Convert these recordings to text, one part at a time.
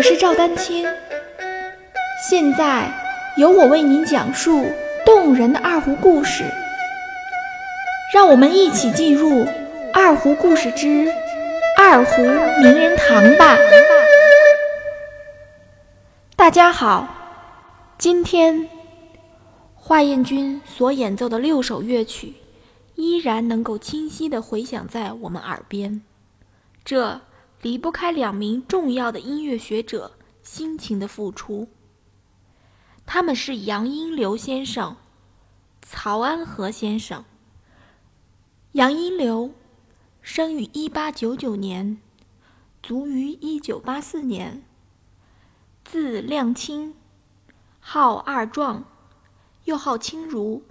我是赵丹青，现在由我为您讲述动人的二胡故事。让我们一起进入《二胡故事之二胡名人堂》吧。大家好，今天华彦钧所演奏的六首乐曲，依然能够清晰地回响在我们耳边。这。离不开两名重要的音乐学者辛勤的付出。他们是杨荫流先生、曹安和先生。杨荫流生于一八九九年，卒于一九八四年，字亮清，号二壮，又号清如。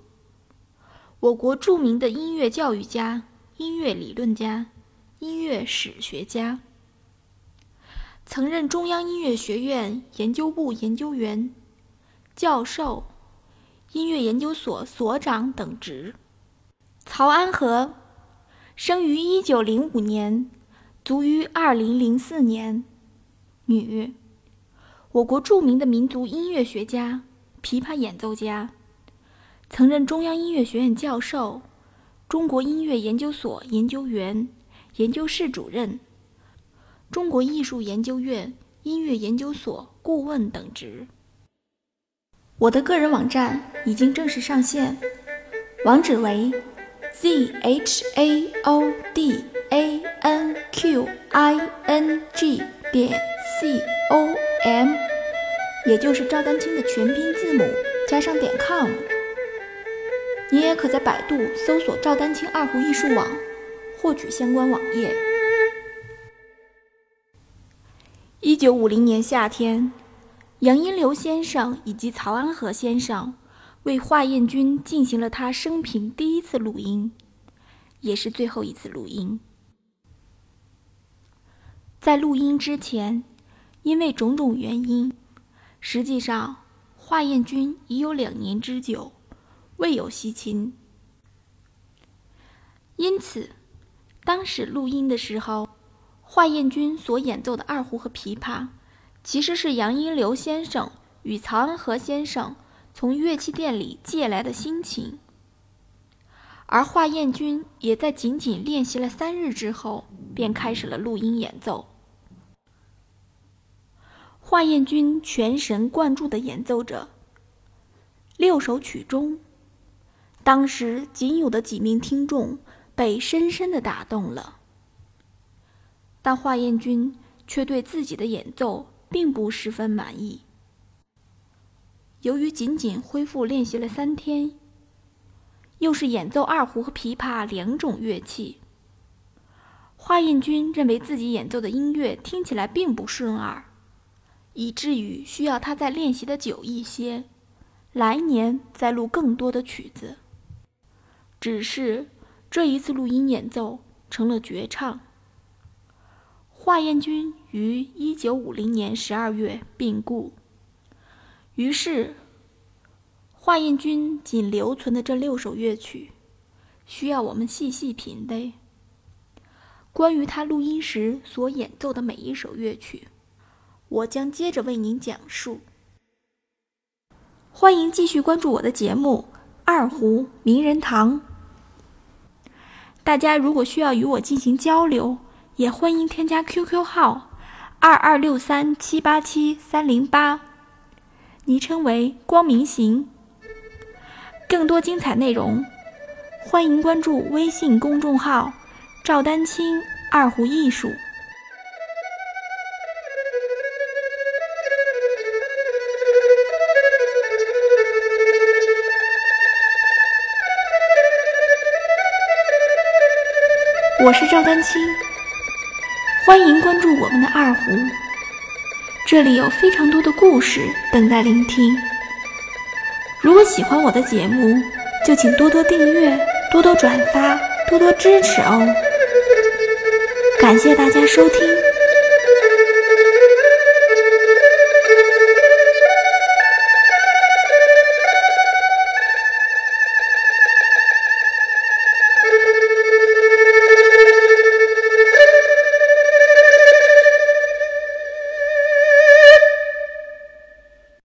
我国著名的音乐教育家、音乐理论家、音乐史学家。曾任中央音乐学院研究部研究员、教授、音乐研究所所长等职。曹安和生于一九零五年，卒于二零零四年，女，我国著名的民族音乐学家、琵琶演奏家，曾任中央音乐学院教授、中国音乐研究所研究员、研究室主任。中国艺术研究院音乐研究所顾问等职。我的个人网站已经正式上线，网址为 z h a o d a n q i n g 点 c o m，也就是赵丹青的全拼字母加上点 com。你也可在百度搜索“赵丹青二胡艺术网”，获取相关网页。一九五零年夏天，杨荫流先生以及曹安和先生为华彦钧进行了他生平第一次录音，也是最后一次录音。在录音之前，因为种种原因，实际上华彦钧已有两年之久未有西琴，因此当时录音的时候。华彦钧所演奏的二胡和琵琶，其实是杨荫流先生与曹安和先生从乐器店里借来的新琴，而华彦钧也在仅仅练习了三日之后，便开始了录音演奏。华彦钧全神贯注地演奏着六首曲中，当时仅有的几名听众被深深地打动了。但华彦钧却对自己的演奏并不十分满意。由于仅仅恢复练习了三天，又是演奏二胡和琵琶两种乐器，华彦钧认为自己演奏的音乐听起来并不顺耳，以至于需要他再练习的久一些，来年再录更多的曲子。只是这一次录音演奏成了绝唱。华彦钧于一九五零年十二月病故，于是华彦钧仅留存的这六首乐曲，需要我们细细品味。关于他录音时所演奏的每一首乐曲，我将接着为您讲述。欢迎继续关注我的节目《二胡名人堂》。大家如果需要与我进行交流，也欢迎添加 QQ 号二二六三七八七三零八，昵称为光明行。更多精彩内容，欢迎关注微信公众号“赵丹青二胡艺术”。我是赵丹青。欢迎关注我们的二胡，这里有非常多的故事等待聆听。如果喜欢我的节目，就请多多订阅、多多转发、多多支持哦！感谢大家收听。